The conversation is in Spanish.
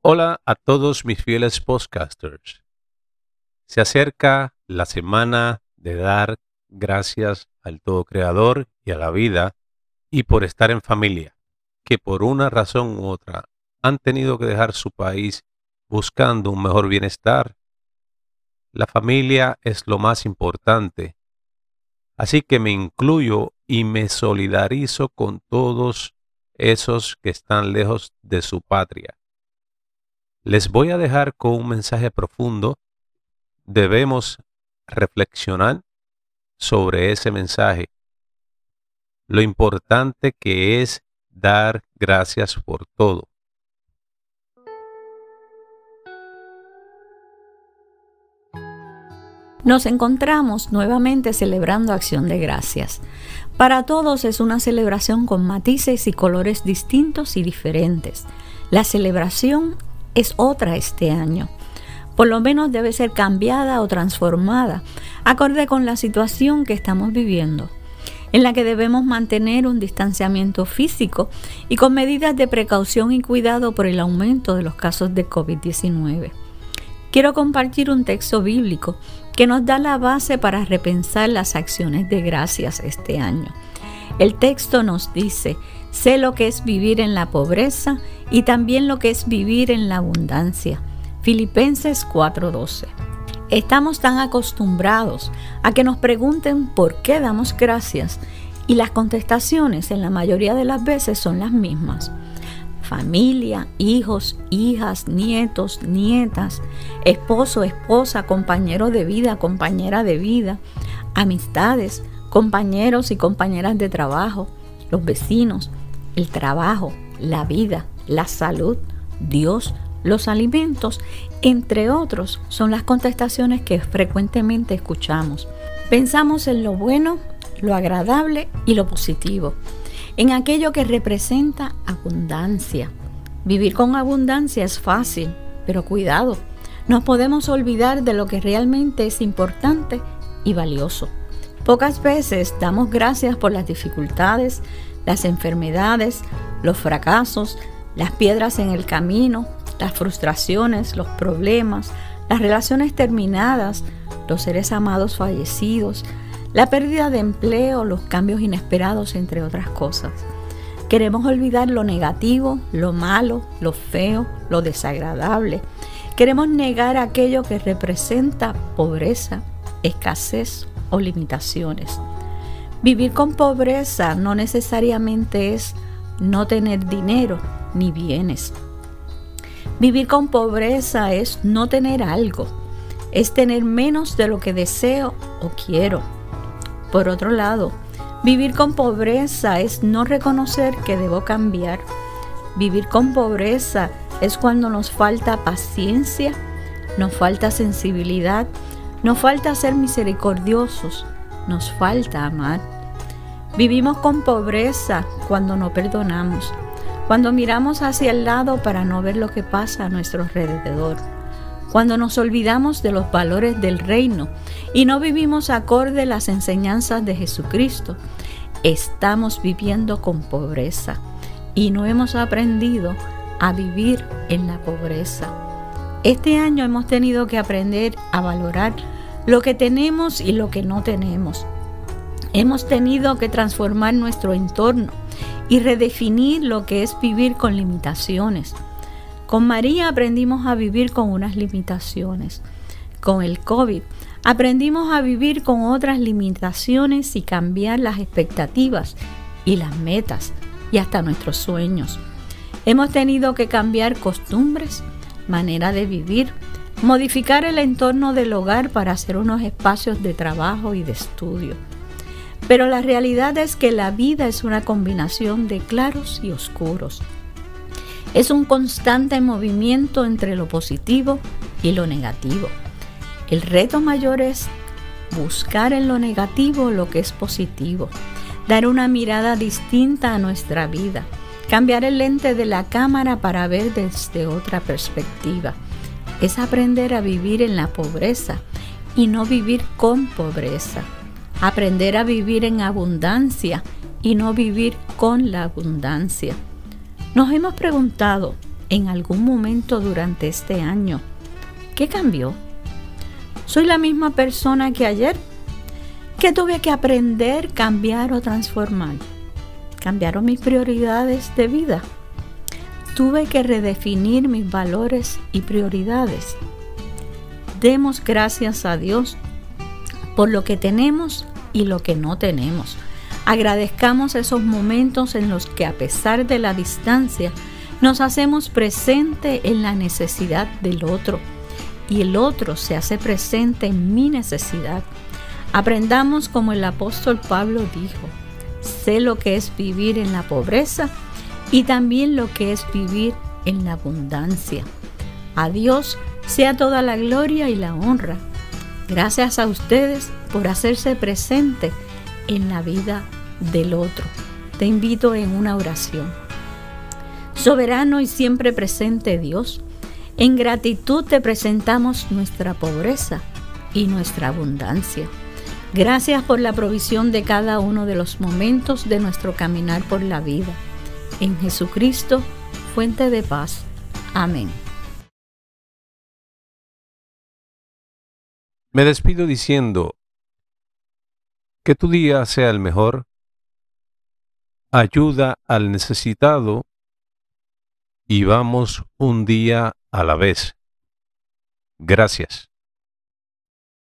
Hola a todos mis fieles podcasters. Se acerca la semana de dar gracias al Todo Creador y a la vida y por estar en familia, que por una razón u otra han tenido que dejar su país buscando un mejor bienestar. La familia es lo más importante, así que me incluyo y me solidarizo con todos esos que están lejos de su patria. Les voy a dejar con un mensaje profundo. Debemos reflexionar sobre ese mensaje. Lo importante que es dar gracias por todo. Nos encontramos nuevamente celebrando Acción de Gracias. Para todos es una celebración con matices y colores distintos y diferentes. La celebración es otra este año. Por lo menos debe ser cambiada o transformada, acorde con la situación que estamos viviendo, en la que debemos mantener un distanciamiento físico y con medidas de precaución y cuidado por el aumento de los casos de COVID-19. Quiero compartir un texto bíblico que nos da la base para repensar las acciones de gracias este año. El texto nos dice, sé lo que es vivir en la pobreza y también lo que es vivir en la abundancia. Filipenses 4:12. Estamos tan acostumbrados a que nos pregunten por qué damos gracias y las contestaciones en la mayoría de las veces son las mismas familia, hijos, hijas, nietos, nietas, esposo, esposa, compañero de vida, compañera de vida, amistades, compañeros y compañeras de trabajo, los vecinos, el trabajo, la vida, la salud, Dios, los alimentos, entre otros, son las contestaciones que frecuentemente escuchamos. Pensamos en lo bueno, lo agradable y lo positivo en aquello que representa abundancia. Vivir con abundancia es fácil, pero cuidado, no podemos olvidar de lo que realmente es importante y valioso. Pocas veces damos gracias por las dificultades, las enfermedades, los fracasos, las piedras en el camino, las frustraciones, los problemas, las relaciones terminadas, los seres amados fallecidos, la pérdida de empleo, los cambios inesperados, entre otras cosas. Queremos olvidar lo negativo, lo malo, lo feo, lo desagradable. Queremos negar aquello que representa pobreza, escasez o limitaciones. Vivir con pobreza no necesariamente es no tener dinero ni bienes. Vivir con pobreza es no tener algo, es tener menos de lo que deseo o quiero por otro lado, vivir con pobreza es no reconocer que debo cambiar. Vivir con pobreza es cuando nos falta paciencia, nos falta sensibilidad, nos falta ser misericordiosos, nos falta amar. Vivimos con pobreza cuando no perdonamos, cuando miramos hacia el lado para no ver lo que pasa a nuestro alrededor cuando nos olvidamos de los valores del reino y no vivimos acorde a las enseñanzas de Jesucristo, estamos viviendo con pobreza y no hemos aprendido a vivir en la pobreza. Este año hemos tenido que aprender a valorar lo que tenemos y lo que no tenemos. Hemos tenido que transformar nuestro entorno y redefinir lo que es vivir con limitaciones con María aprendimos a vivir con unas limitaciones. Con el COVID aprendimos a vivir con otras limitaciones y cambiar las expectativas y las metas y hasta nuestros sueños. Hemos tenido que cambiar costumbres, manera de vivir, modificar el entorno del hogar para hacer unos espacios de trabajo y de estudio. Pero la realidad es que la vida es una combinación de claros y oscuros. Es un constante movimiento entre lo positivo y lo negativo. El reto mayor es buscar en lo negativo lo que es positivo, dar una mirada distinta a nuestra vida, cambiar el lente de la cámara para ver desde otra perspectiva. Es aprender a vivir en la pobreza y no vivir con pobreza. Aprender a vivir en abundancia y no vivir con la abundancia. Nos hemos preguntado, en algún momento durante este año. ¿Qué cambió? ¿Soy la misma persona que ayer? ¿Qué tuve que aprender, cambiar o transformar? ¿Cambiaron mis prioridades de vida? Tuve que redefinir mis valores y prioridades. Demos gracias a Dios por lo que tenemos y lo que no tenemos. Agradezcamos esos momentos en los que a pesar de la distancia nos hacemos presente en la necesidad del otro y el otro se hace presente en mi necesidad. Aprendamos como el apóstol Pablo dijo, sé lo que es vivir en la pobreza y también lo que es vivir en la abundancia. A Dios sea toda la gloria y la honra. Gracias a ustedes por hacerse presente en la vida del otro. Te invito en una oración. Soberano y siempre presente Dios, en gratitud te presentamos nuestra pobreza y nuestra abundancia. Gracias por la provisión de cada uno de los momentos de nuestro caminar por la vida. En Jesucristo, fuente de paz. Amén. Me despido diciendo que tu día sea el mejor. Ayuda al necesitado y vamos un día a la vez. Gracias.